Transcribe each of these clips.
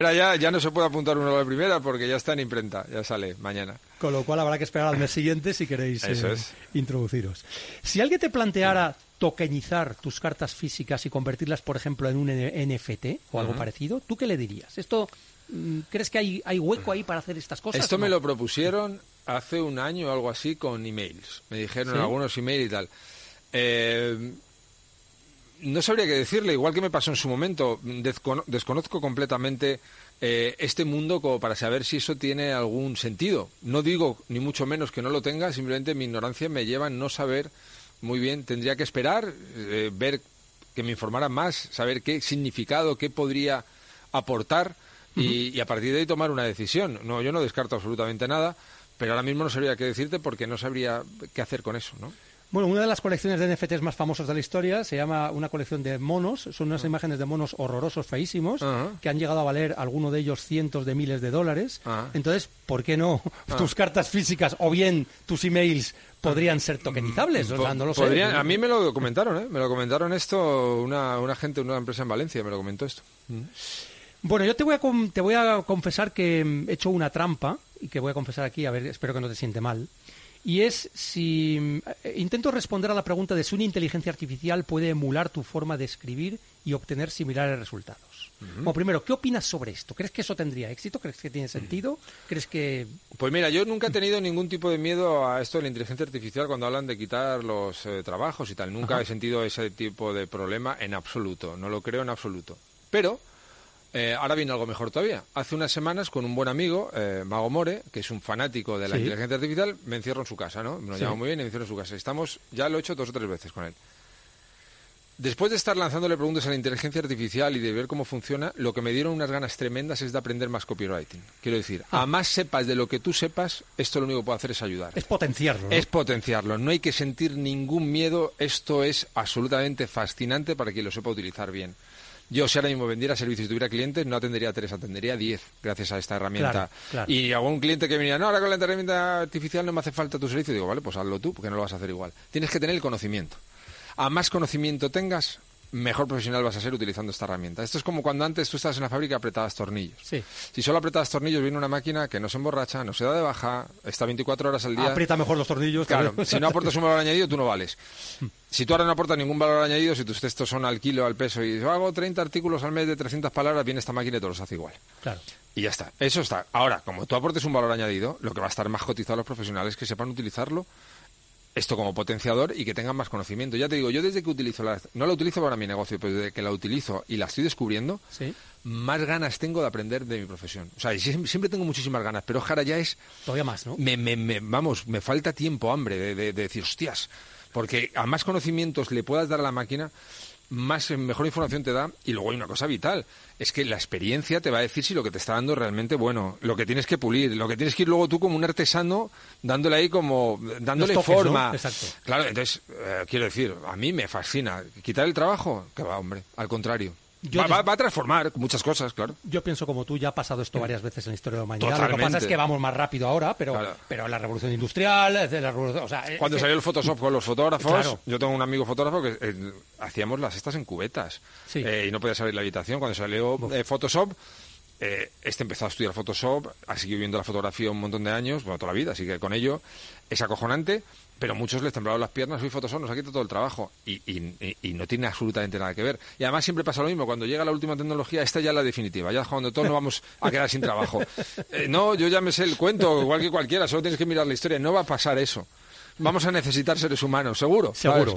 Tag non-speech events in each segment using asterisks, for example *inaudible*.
Ya, ya no se puede apuntar uno a la primera porque ya está en imprenta, ya sale mañana. Con lo cual habrá que esperar al mes siguiente si queréis eh, introduciros. Si alguien te planteara tokenizar tus cartas físicas y convertirlas, por ejemplo, en un NFT o algo parecido, ¿tú qué le dirías? ¿Esto mm, crees que hay, hay hueco ahí para hacer estas cosas? Esto me lo propusieron hace un año o algo así con emails. Me dijeron algunos emails y tal. Eh, no sabría qué decirle, igual que me pasó en su momento. desconozco completamente eh, este mundo como para saber si eso tiene algún sentido. No digo ni mucho menos que no lo tenga, simplemente mi ignorancia me lleva a no saber muy bien. Tendría que esperar, eh, ver que me informaran más, saber qué significado, qué podría aportar y, y, a partir de ahí tomar una decisión. No, yo no descarto absolutamente nada, pero ahora mismo no sabría qué decirte porque no sabría qué hacer con eso, ¿no? Bueno, una de las colecciones de NFTs más famosas de la historia se llama una colección de monos. Son unas imágenes de monos horrorosos, feísimos, que han llegado a valer alguno de ellos cientos de miles de dólares. Entonces, ¿por qué no tus cartas físicas o bien tus emails podrían ser tokenizables? no lo sé. A mí me lo comentaron, ¿eh? Me lo comentaron esto una, una gente de una empresa en Valencia, me lo comentó esto. Mm. Bueno, yo te voy, a te voy a confesar que he hecho una trampa y que voy a confesar aquí, a ver, espero que no te siente mal y es si eh, intento responder a la pregunta de si una inteligencia artificial puede emular tu forma de escribir y obtener similares resultados. Bueno, primero, ¿qué opinas sobre esto? ¿Crees que eso tendría éxito? ¿Crees que tiene sentido? ¿Crees que...? Pues mira, yo nunca he tenido ningún tipo de miedo a esto de la inteligencia artificial cuando hablan de quitar los eh, trabajos y tal. Nunca he sentido ese tipo de problema en absoluto. No lo creo en absoluto. Pero eh, ahora viene algo mejor todavía. Hace unas semanas, con un buen amigo, eh, Mago More, que es un fanático de la inteligencia artificial, me encierro en su casa, ¿no? Me lo llamo muy bien y me encierro en su casa. Estamos, ya lo he hecho dos o tres veces con él. Después de estar lanzándole preguntas a la inteligencia artificial y de ver cómo funciona, lo que me dieron unas ganas tremendas es de aprender más copywriting. Quiero decir, ah. a más sepas de lo que tú sepas, esto lo único que puede hacer es ayudar. Es potenciarlo. Es potenciarlo. No hay que sentir ningún miedo. Esto es absolutamente fascinante para quien lo sepa utilizar bien. Yo, si ahora mismo vendiera servicios y tuviera clientes, no atendería a tres, atendería a diez, gracias a esta herramienta. Y algún cliente que me diría, no, ahora con la herramienta artificial no me hace falta tu servicio, digo, vale, pues hazlo tú, porque no lo vas a hacer igual. Tienes que tener el conocimiento. A más conocimiento tengas, mejor profesional vas a ser utilizando esta herramienta. Esto es como cuando antes tú estabas en la fábrica y apretabas tornillos. Si solo apretabas tornillos, viene una máquina que no se emborracha, no se da de baja, está 24 horas al día. Aprieta mejor los tornillos. Claro, si no aportas un valor añadido, tú no vales. *laughs* Si tú ahora no aportas ningún valor añadido, si tus textos son al kilo, al peso, y yo hago 30 artículos al mes de 300 palabras, viene esta máquina y te los hace igual. Claro. Y ya está. Eso está. Ahora, como tú aportes un valor añadido, lo que va a estar más cotizado a los profesionales que sepan utilizarlo esto como potenciador y que tengan más conocimiento. Ya te digo, yo desde que utilizo la... No la utilizo para mi negocio, pero desde que la utilizo y la estoy descubriendo, más ganas tengo de aprender de mi profesión. O sea, siempre tengo muchísimas ganas, pero ahora ya es... Todavía más, ¿no? Me, me, vamos, me falta tiempo, hambre, de, de decir, hostias, porque a más conocimientos le puedas dar a la máquina, más mejor información te da. Y luego hay una cosa vital es que la experiencia te va a decir si lo que te está dando es realmente bueno lo que tienes que pulir lo que tienes que ir luego tú como un artesano dándole ahí como dándole forma. Claro entonces eh, quiero decir a mí me fascina quitar el trabajo que va hombre al contrario Va, a transformar muchas cosas, claro. Yo pienso como tú, ya ha pasado esto varias veces en la historia de la humanidad. Lo que pasa es que vamos más rápido ahora, pero, pero la revolución industrial, la revolución, Cuando salió el Photoshop con los fotógrafos, yo tengo un amigo fotógrafo que eh, hacíamos las estas en cubetas eh, y no podía salir de la habitación. Cuando salió eh, Photoshop, este empezó a estudiar Photoshop, ha seguido viendo la fotografía un montón de años, bueno, toda la vida, así que con ello. Es acojonante pero muchos les temblaban las piernas, soy Photoshop nos ha quitado todo el trabajo y, no tiene absolutamente nada que ver. Y además siempre pasa lo mismo, cuando llega la última tecnología, esta ya es la definitiva, ya cuando todos nos vamos a quedar sin trabajo. Eh, no, yo ya me sé el cuento, igual que cualquiera, solo tienes que mirar la historia, no va a pasar eso. Vamos a necesitar seres humanos, seguro. Seguro,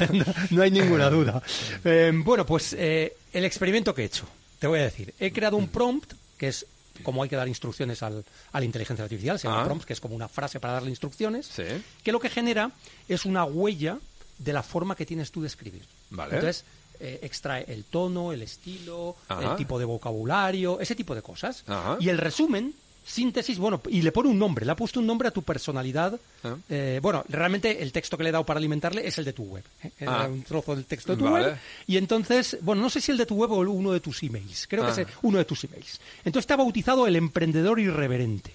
*laughs* no, hay ninguna duda. Eh, bueno, pues eh, el experimento que he hecho, te voy a decir, he creado un prompt que es como hay que dar instrucciones al, a la inteligencia artificial, se llama ah. prompts, que es como una frase para darle instrucciones, que lo que genera es una huella de la forma que tienes tú de escribir. Entonces, eh, extrae el tono, el estilo, el tipo de vocabulario, ese tipo de cosas. Y el resumen síntesis, bueno, y le pone un nombre, le ha puesto un nombre a tu personalidad. Ah. Eh, bueno, realmente el texto que le he dado para alimentarle es el de tu web. ¿eh? Ah. un trozo del texto de tu web. Y entonces, bueno, no sé si el de tu web o uno de tus emails. Creo que es ah. uno de tus emails. Entonces te ha bautizado el emprendedor irreverente.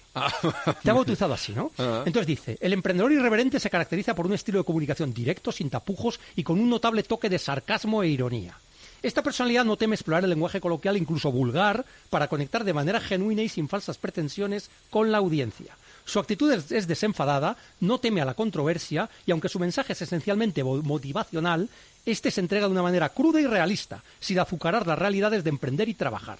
Te ha bautizado así, ¿no? Entonces dice, el emprendedor irreverente se caracteriza por un estilo de comunicación directo, sin tapujos y con un notable toque de sarcasmo e ironía. Esta personalidad no teme explorar el lenguaje coloquial, incluso vulgar, para conectar de manera genuina y sin falsas pretensiones con la audiencia. Su actitud es, desenfadada, no teme a la controversia y aunque su mensaje es esencialmente motivacional, este se entrega de una manera cruda y realista, sin azucarar las realidades de emprender y trabajar.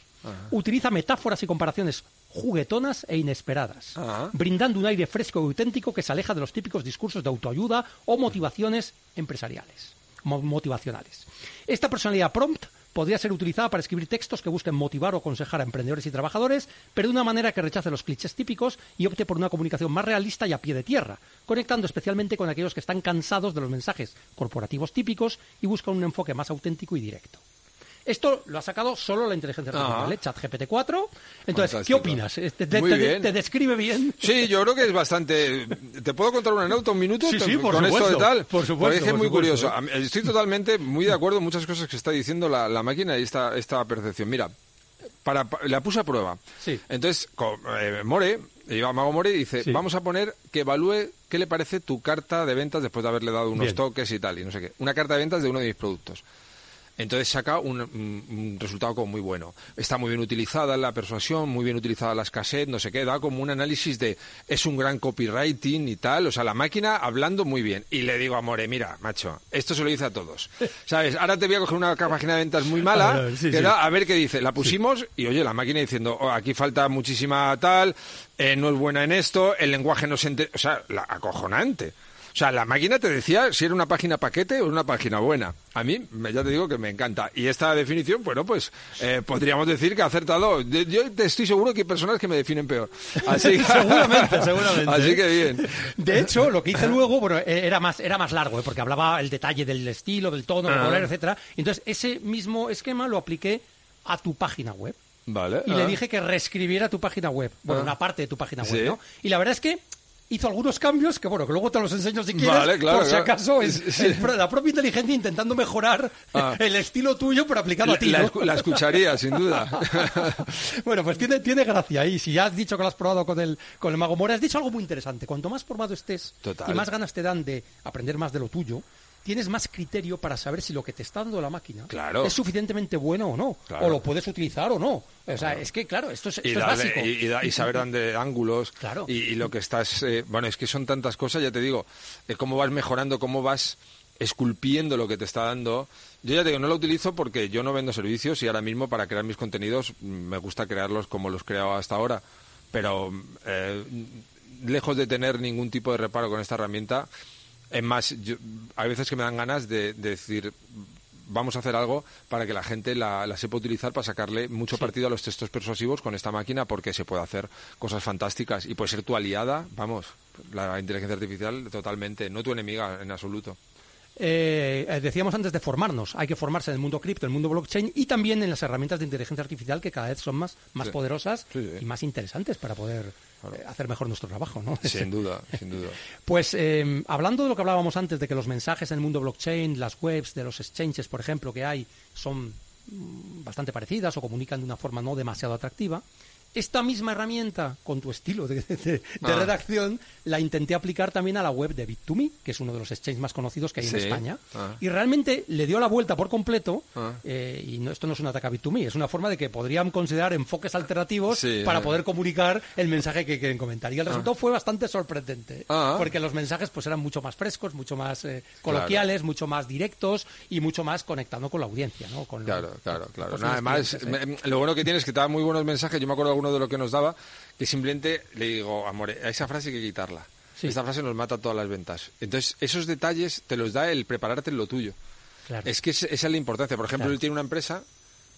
Utiliza metáforas y comparaciones juguetonas e inesperadas, brindando un aire fresco y auténtico que se aleja de los típicos discursos de autoayuda o motivaciones empresariales, motivacionales. Esta personalidad prompt podría ser utilizada para escribir textos que busquen motivar o aconsejar a emprendedores y trabajadores, pero de una manera que rechace los clichés típicos y opte por una comunicación más realista y a pie de tierra, conectando especialmente con aquellos que están cansados de los mensajes corporativos típicos y buscan un enfoque más auténtico y directo. Esto lo ha sacado solo la inteligencia artificial, ¿eh? ChatGPT 4. Entonces, ¿qué opinas? ¿Te, te, describe bien? Sí, yo creo que es bastante... ¿Te puedo contar una anécdota un minuto? Sí, sí, por con supuesto, esto de tal. Por supuesto. Parece muy curioso. Estoy totalmente muy de acuerdo en muchas cosas que está diciendo la, máquina y esta, esta percepción. Mira, para, la puse a prueba. Sí. Entonces, eh, More, iba Mago More y dice, vamos a poner que evalúe qué le parece tu carta de ventas después de haberle dado unos toques y tal, y no sé qué. Una carta de ventas de uno de mis productos. Entonces saca un, resultado como muy bueno. Está muy bien utilizada la persuasión, muy bien utilizada las cassettes, no sé qué, da como un análisis de es un gran copywriting y tal, o sea, la máquina hablando muy bien. Y le digo a More, mira, macho, esto se lo dice a todos. *laughs* ¿Sabes? Ahora te voy a coger una página de ventas muy mala, *laughs* a ver qué dice. La pusimos y oye, la máquina diciendo, oh, aquí falta muchísima tal, eh, no es buena en esto, el lenguaje no se entiende, o sea, la, acojonante. O sea, la máquina te decía si era una página paquete o una página buena. A mí, ya te digo que me encanta. Y esta definición, bueno, pues eh, podríamos decir que ha acertado. Yo estoy seguro que hay personas que me definen peor. Así *laughs* seguramente, seguramente. Así que bien. De hecho, lo que hice luego, bueno, era más, era más largo, ¿eh? porque hablaba el detalle del estilo, del tono, del ah. color, etcétera. Entonces, ese mismo esquema lo apliqué a tu página web. Vale. Y le ah. dije que reescribiera tu página web. Bueno, ah. una parte de tu página web, ¿no? Y la verdad es que hizo algunos cambios que, bueno, que luego te los enseño si quieres, por si acaso es, la propia inteligencia intentando mejorar ah. el estilo tuyo, pero aplicado a ti. La, escucharía, sin duda. *laughs* bueno, pues tiene, tiene gracia. Y si ya has dicho que lo has probado con el, con el Mago Mora, has dicho algo muy interesante. Cuanto más formado estés y más ganas te dan de aprender más de lo tuyo, tienes más criterio para saber si lo que te está dando la máquina es suficientemente bueno o no, o lo puedes utilizar o no. O sea, es que, claro, esto es, básico. Y, saber dónde *laughs* ángulos y, lo que estás... Eh, bueno, es que son tantas cosas, ya te digo, eh, cómo vas mejorando, cómo vas esculpiendo lo que te está dando. Yo ya te digo, no lo utilizo porque yo no vendo servicios y ahora mismo para crear mis contenidos me gusta crearlos como los he creado hasta ahora. Pero eh, lejos de tener ningún tipo de reparo con esta herramienta, es más, hay veces que me dan ganas de, decir, vamos a hacer algo para que la gente la, sepa utilizar para sacarle mucho partido a los textos persuasivos con esta máquina porque se puede hacer cosas fantásticas y puede ser tu aliada, vamos, la inteligencia artificial totalmente, no tu enemiga en absoluto. Eh, eh, decíamos antes de formarnos, hay que formarse en el mundo cripto, en el mundo blockchain y también en las herramientas de inteligencia artificial que cada vez son más, más poderosas y más interesantes para poder eh, hacer mejor nuestro trabajo, ¿no? Sin *laughs* duda, sin duda. Pues hablando de lo que hablábamos antes, de que los mensajes en el mundo blockchain, las webs de los exchanges, por ejemplo, que hay, son mm, bastante parecidas o comunican de una forma no demasiado atractiva, esta misma herramienta, con tu estilo de, ah. redacción, la intenté aplicar también a la web de Bit2Me, que es uno de los exchanges más conocidos que hay en España. Ah. Y realmente le dio la vuelta por completo. Ah. Eh, y esto no es un ataque a Bit2Me, es una forma de que podrían considerar enfoques alternativos para poder comunicar el mensaje que quieren comentar. Y el resultado fue bastante sorprendente, porque los mensajes pues eran mucho más frescos, mucho más eh, coloquiales, mucho más directos y mucho más conectando con la audiencia. ¿no? claro, claro, claro. además, lo bueno que tienes es que te muy buenos mensajes. Yo me acuerdo uno de lo que nos daba, que simplemente le digo, amor, a esa frase hay que quitarla. Esta frase nos mata todas las ventas. Entonces, esos detalles te los da el prepararte en lo tuyo. Es que esa es la importancia. Por ejemplo, él tiene una empresa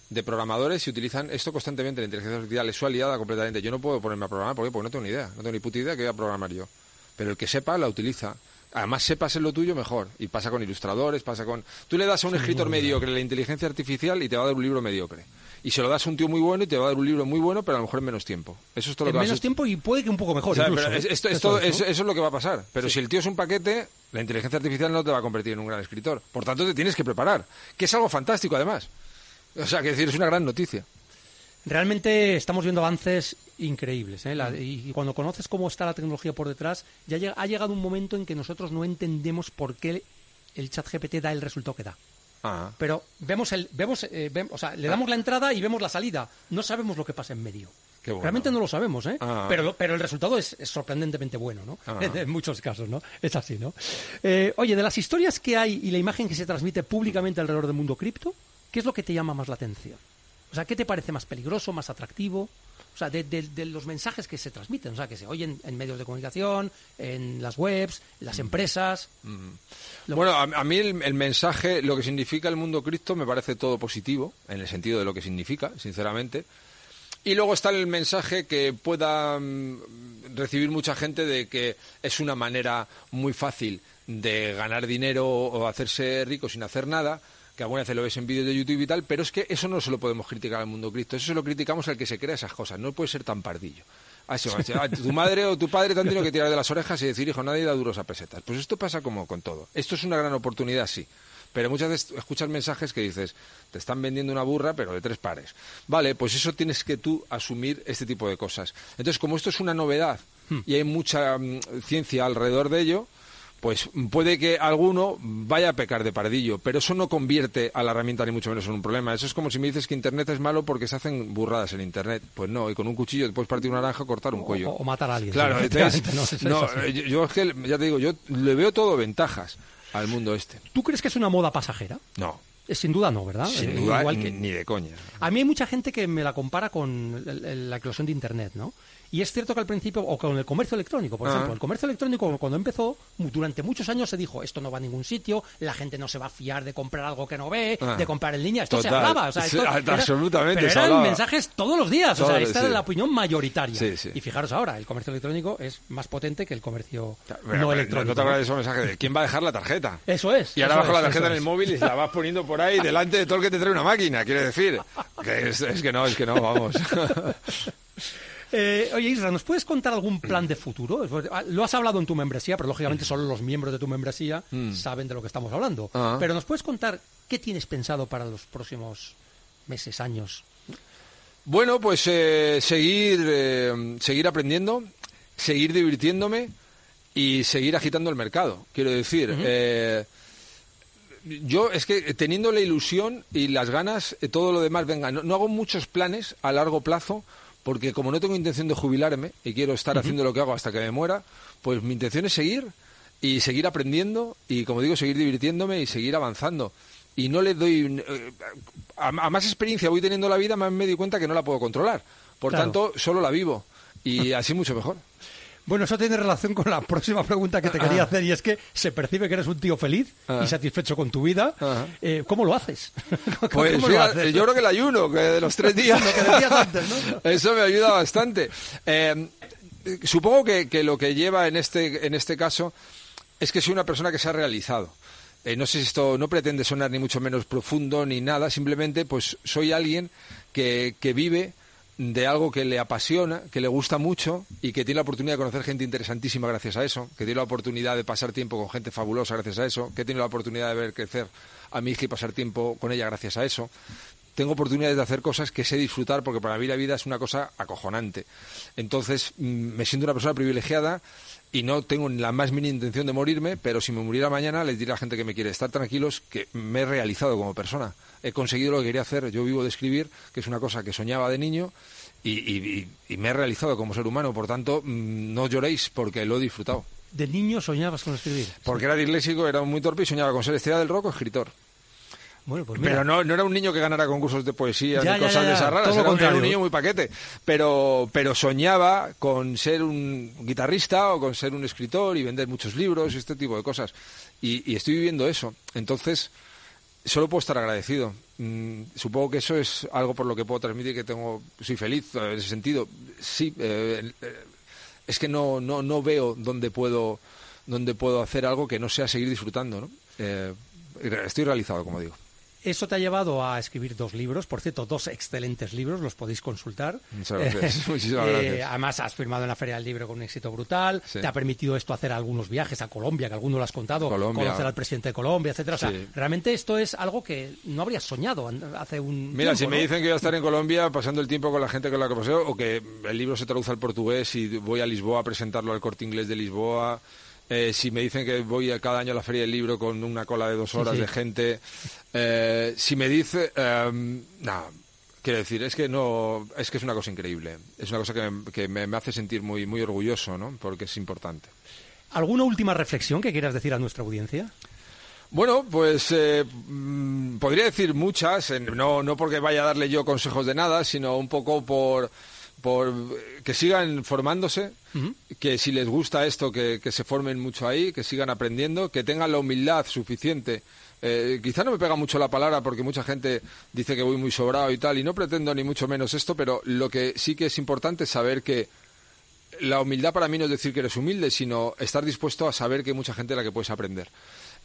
de programadores y utilizan esto constantemente. La inteligencia artificial es su aliada completamente. Yo no puedo ponerme a programar porque, porque no tengo ni idea. No tengo ni puta idea que voy a programar yo. Pero el que sepa, la utiliza. Además, sepas en lo tuyo mejor. Y pasa con ilustradores, pasa con... Tú le das a un escritor mediocre la inteligencia artificial y te va a dar un libro mediocre y se lo das a un tío muy bueno y te va a dar un libro muy bueno, pero a lo mejor en menos tiempo. Eso es todo en lo que menos tiempo y puede que un poco mejor. esto, eso, es lo que va a pasar. Pero si el tío es un paquete, la inteligencia artificial no te va a convertir en un gran escritor. Por tanto, te tienes que preparar, que es algo fantástico además. O sea, que decir, es una gran noticia. Realmente estamos viendo avances increíbles. ¿eh? y, cuando conoces cómo está la tecnología por detrás, ya ha llegado un momento en que nosotros no entendemos por qué el chat GPT da el resultado que da. Ah. pero vemos el, vemos, eh, o sea, le damos la entrada y vemos la salida. No sabemos lo que pasa en medio. Realmente no lo sabemos, ¿eh? Ah. Pero, pero el resultado es, sorprendentemente bueno, ¿no? *laughs* en muchos casos, ¿no? Es así, ¿no? Eh, oye, de las historias que hay y la imagen que se transmite públicamente alrededor del mundo cripto, ¿qué es lo que te llama más la atención? O sea, ¿qué te parece más peligroso, más atractivo? O sea, de, los mensajes que se transmiten, o sea, que se oyen en medios de comunicación, en las webs, en las mm. empresas. Mm. Bueno, a, mí el, mensaje, lo que significa el mundo cripto, me parece todo positivo, en el sentido de lo que significa, sinceramente. Y luego está el mensaje que pueda mm, recibir mucha gente de que es una manera muy fácil de ganar dinero o hacerse rico sin hacer nada que alguna vez lo ves en vídeos de YouTube y tal, pero es que eso no se lo podemos criticar al mundo Cristo, eso se lo criticamos al que se crea esas cosas, no puede ser tan pardillo. Así, ah, tu madre o tu padre te han tenido que tirar de las orejas y decir, hijo, nadie da duros a pesetas. Pues esto pasa como con todo. Esto es una gran oportunidad, sí. Pero muchas veces escuchas mensajes que dices, te están vendiendo una burra, pero de tres pares. Vale, pues eso tienes que tú asumir este tipo de cosas. Entonces, como esto es una novedad hmm. y hay mucha mm, ciencia alrededor de ello, pues puede que alguno vaya a pecar de pardillo, pero eso no convierte a la herramienta ni mucho menos en un problema. Eso es como si me dices que Internet es malo porque se hacen burradas en Internet. Pues no, y con un cuchillo te puedes partir una naranja o cortar un cuello. O, matar a alguien. Claro, no, *laughs* yo, es que, ya te digo, yo le veo todo ventajas al mundo este. ¿Tú crees que es una moda pasajera? No. Eh, sin duda no, ¿verdad? Sin eh, duda, ni de coña. A mí hay mucha gente que me la compara con la eclosión de Internet, ¿no? Y es cierto que al principio, o con el comercio electrónico, por ah. ejemplo, el comercio electrónico cuando empezó, durante muchos años se dijo, esto no va a ningún sitio, la gente no se va a fiar de comprar algo que no ve, ah. de comprar en línea, esto se hablaba. O sea, esto *laughs* absolutamente. Pero eran mensajes todos los días, o sea, esta era la opinión mayoritaria. Y fijaros ahora, el comercio electrónico es más potente que el comercio no electrónico. No te acuerdas de esos mensajes de quién va a dejar la tarjeta. Eso es. Y ahora bajo la tarjeta en el móvil y la vas poniendo por ahí delante de todo el que te trae una máquina, quiere decir. Que es, es que no, es que no, vamos. *laughs* Eh, oye, Isra, ¿nos puedes contar algún plan de futuro? Ah, lo has hablado en tu membresía, pero lógicamente solo los miembros de tu membresía mm. saben de lo que estamos hablando. Ah. Pero ¿nos puedes contar qué tienes pensado para los próximos meses, años? Bueno, pues eh, seguir, eh, seguir aprendiendo, seguir divirtiéndome y seguir agitando el mercado. Quiero decir, yo es que teniendo la ilusión y las ganas, todo lo demás, venga, no hago muchos planes a largo plazo porque como no tengo intención de jubilarme y quiero estar haciendo lo que hago hasta que me muera, pues mi intención es seguir y seguir aprendiendo y, como digo, seguir divirtiéndome y seguir avanzando. Y no le doy... Eh, a, más experiencia voy teniendo la vida, más me doy cuenta que no la puedo controlar. Por tanto, solo la vivo. Y así mucho mejor. Bueno, eso tiene relación con la próxima pregunta que te quería ah. hacer y es que se percibe que eres un tío feliz y ah. satisfecho con tu vida. Ah. Eh, ¿Cómo lo haces? *laughs* Pues yo creo que el ayuno, que de los tres días. *laughs* *laughs* Eso me ayuda bastante. Eh, supongo que, lo que lleva en este, en este caso es que soy una persona que se ha realizado. Eh, no sé si esto no pretende sonar ni mucho menos profundo ni nada, simplemente pues soy alguien que, que vive de algo que le apasiona, que le gusta mucho y que tiene la oportunidad de conocer gente interesantísima gracias a eso, que tiene la oportunidad de pasar tiempo con gente fabulosa gracias a eso, que tiene la oportunidad de ver crecer a mi hija y pasar tiempo con ella gracias a eso. Tengo oportunidades de hacer cosas que sé disfrutar porque para mí la vida es una cosa acojonante. Entonces mm, me siento una persona privilegiada y no tengo la más mínima intención de morirme, pero si me muriera mañana les diré a la gente que me quiere estar tranquilos que me he realizado como persona. He conseguido lo que quería hacer. Yo vivo de escribir, que es una cosa que soñaba de niño, y, me he realizado como ser humano. Por tanto, mm, no lloréis porque lo he disfrutado. ¿De niño soñabas con escribir? Porque era disléxico, era muy torpe y soñaba con ser estrella del rock o escritor. Bueno, pues Pero no, no era un niño que ganara concursos de poesía ni cosas de esas raras, era, un niño muy paquete. Pero, pero soñaba con ser un guitarrista o con ser un escritor y vender muchos libros y este tipo de cosas. Y, estoy viviendo eso. Entonces, solo puedo estar agradecido. Mm, supongo que eso es algo por lo que puedo transmitir que tengo, soy feliz en ese sentido. Sí, eh, eh, es que no, no, no veo dónde puedo, dónde puedo hacer algo que no sea seguir disfrutando. ¿no? Eh, estoy realizado, como digo. Eso te ha llevado a escribir dos libros, por cierto, dos excelentes libros, los podéis consultar. Muchas gracias. *laughs* Muchísimas gracias. Eh, además, has firmado en la Feria del Libro con un éxito brutal. Te ha permitido esto hacer algunos viajes a Colombia, que alguno lo has contado, conocer al presidente de Colombia, etcétera. O sea, realmente esto es algo que no habrías soñado hace un. Mira, si me dicen que voy a estar en Colombia pasando el tiempo con la gente con la que paseo, o que el libro se traduce al portugués y voy a Lisboa a presentarlo al corte inglés de Lisboa Eh, si me dicen que voy a cada año a la feria del libro con una cola de dos horas de gente, eh, si me dice, em, nada, quiero decir, es que no, es que es una cosa increíble, es una cosa que, me, me, hace sentir muy, muy orgulloso, ¿no? Porque es importante. ¿Alguna última reflexión que quieras decir a nuestra audiencia? Bueno, pues eh, mm, podría decir muchas, no, no porque vaya a darle yo consejos de nada, sino un poco por, por que sigan formándose, que si les gusta esto, que, se formen mucho ahí, que sigan aprendiendo, que tengan la humildad suficiente. Eh, quizá no me pega mucho la palabra porque mucha gente dice que voy muy sobrado y tal, y no pretendo ni mucho menos esto, pero lo que sí que es importante es saber que la humildad para mí no es decir que eres humilde, sino estar dispuesto a saber que hay mucha gente a la que puedes aprender.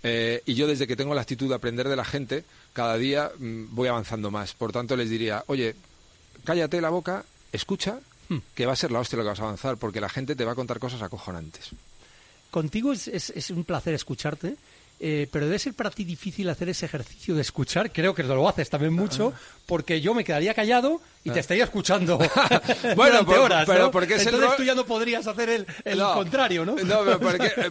Eh, y yo desde que tengo la actitud de aprender de la gente, cada día mm, voy avanzando más. Por tanto, les diría, oye, cállate la boca, escucha, hmm. que va a ser la hostia lo que vas a avanzar, porque la gente te va a contar cosas acojonantes. Contigo es un placer escucharte eh, pero debe ser para ti difícil hacer ese ejercicio de escuchar. Creo que lo haces también mucho, porque yo me quedaría callado y te ah. estaría escuchando *laughs* *laughs* bueno, horas. Pero porque es Entonces tú ya no podrías hacer el, el contrario, ¿no? No,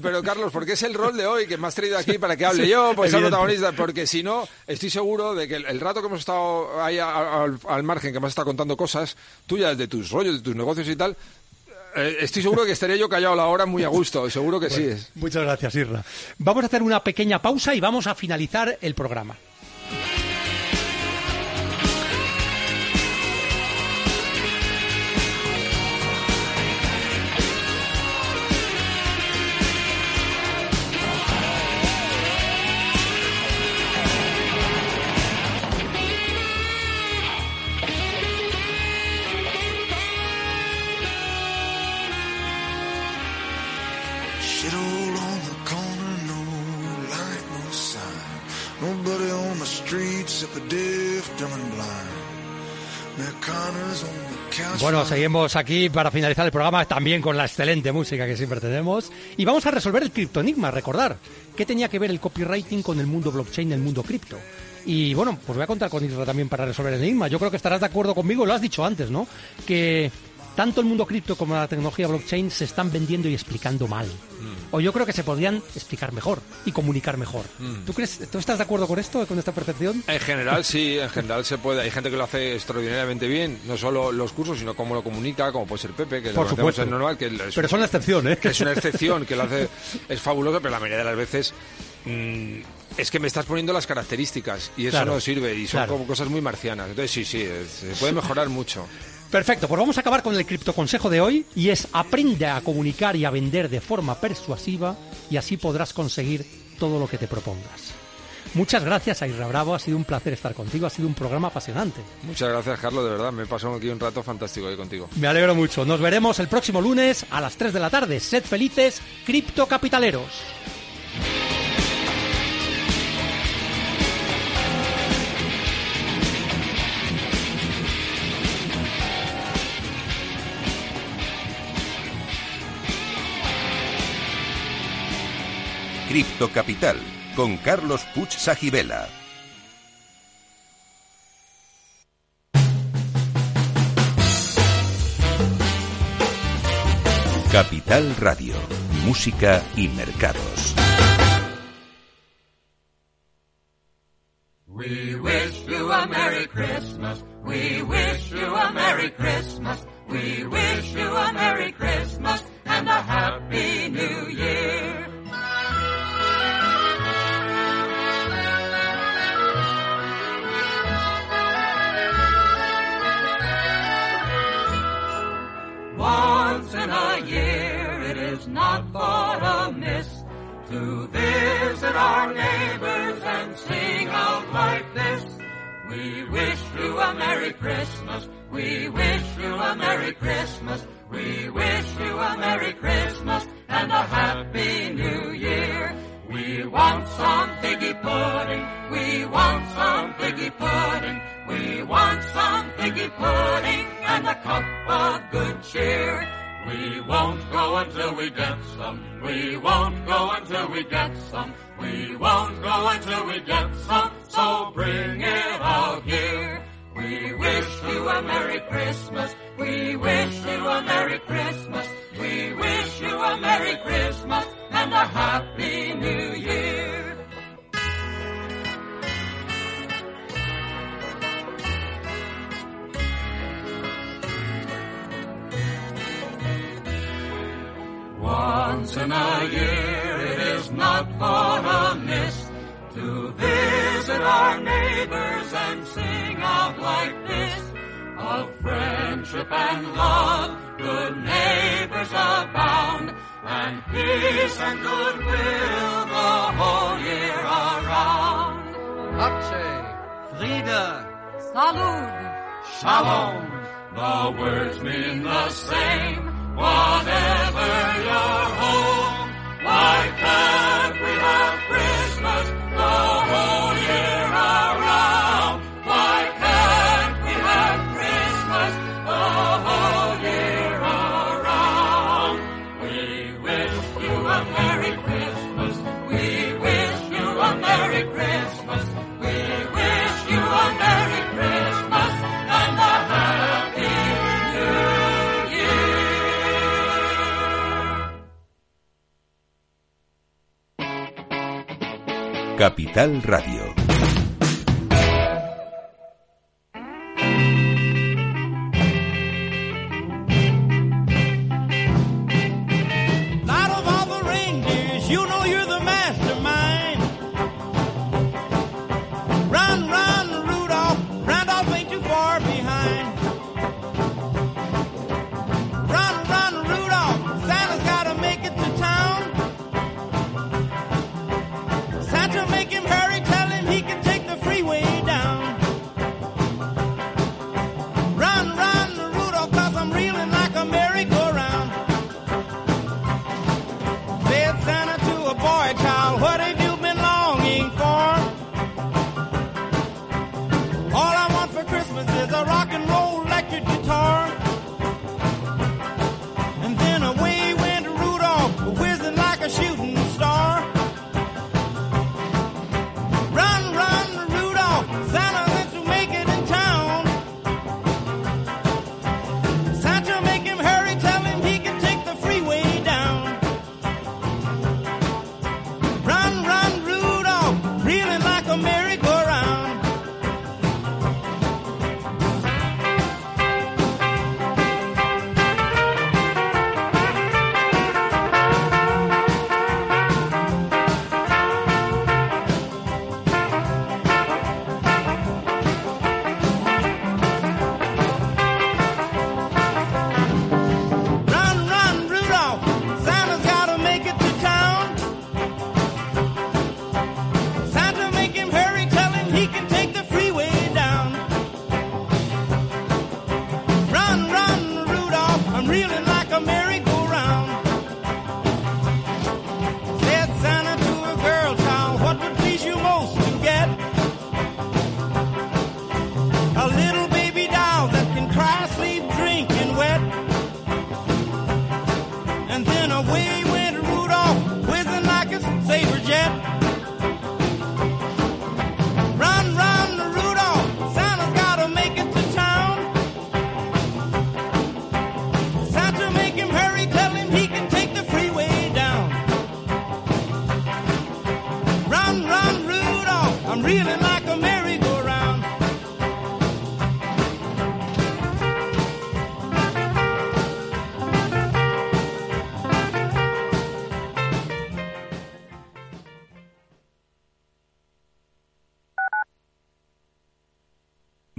pero, Carlos, porque es el rol de hoy que me has traído aquí para que hable *laughs* yo, pues ser protagonista, porque si no, estoy seguro de que el, rato que hemos estado ahí al, al, margen, que me has estado contando cosas tuyas de tus rollos, de tus negocios y tal, eh, estoy seguro que estaría yo callado la hora muy a gusto, seguro que sí. Muchas gracias, Irra. Vamos a hacer una pequeña pausa y vamos a finalizar el programa. Bueno, seguimos aquí para finalizar el programa también con la excelente música que siempre tenemos. Y vamos a resolver el criptonigma, recordar. ¿Qué tenía que ver el copywriting con el mundo blockchain, el mundo cripto? Y bueno, pues voy a contar con Isra también para resolver el enigma. Yo creo que estarás de acuerdo conmigo, lo has dicho antes, ¿no? Que tanto el mundo cripto como la tecnología blockchain se están vendiendo y explicando mal. Mm. O yo creo que se podrían explicar mejor y comunicar mejor. Mm. ¿Tú crees, tú estás de acuerdo con esto, con esta percepción? En general sí, *laughs* en general se puede. Hay gente que lo hace extraordinariamente bien, no solo los cursos, sino cómo lo comunica, como puede ser Pepe, que Por supuesto. es normal. Que pero es una excepción, ¿eh? Que es una excepción, que lo hace, *laughs* es fabuloso, pero la mayoría de las veces... Mm, es que me estás poniendo las características y eso no sirve y son como cosas muy marcianas. Entonces sí, sí, se puede mejorar mucho. Perfecto, pues vamos a acabar con el criptoconsejo de hoy y es aprende a comunicar y a vender de forma persuasiva y así podrás conseguir todo lo que te propongas. Muchas gracias, Aira Bravo. Ha sido un placer estar contigo. Ha sido un programa apasionante. Muchas gracias, Carlos. De verdad, me he pasado aquí un rato fantástico ahí contigo. Me alegro mucho. Nos veremos el próximo lunes a las 3 de la tarde. Sed felices, criptocapitaleros. Cripto Capital con Carlos Puch Sajibela. Capital Radio, música y mercados. We wish you a Merry Christmas. We wish you a Merry Christmas. We wish you a Merry Christmas and a Happy our neighbors and sing out like this. We wish you a Merry Christmas. We wish you a Merry Christmas. We wish you a Merry Christmas and a Happy New Year. We want some figgy pudding. We want some figgy pudding. We want some figgy pudding and a cup of good cheer. We won't go until we get some. We won't go until we get some. We won't go until we get some. So bring it out here. We wish you a Merry Christmas. We wish you a Merry Christmas. We wish you a Merry Christmas and a Once in a year it is not far amiss to visit our neighbors and sing out like this of friendship and love, good neighbors abound, and peace and goodwill the whole year around. Pace, Friede, Salud. Shalom. The words mean the same, whatever Capital Radio.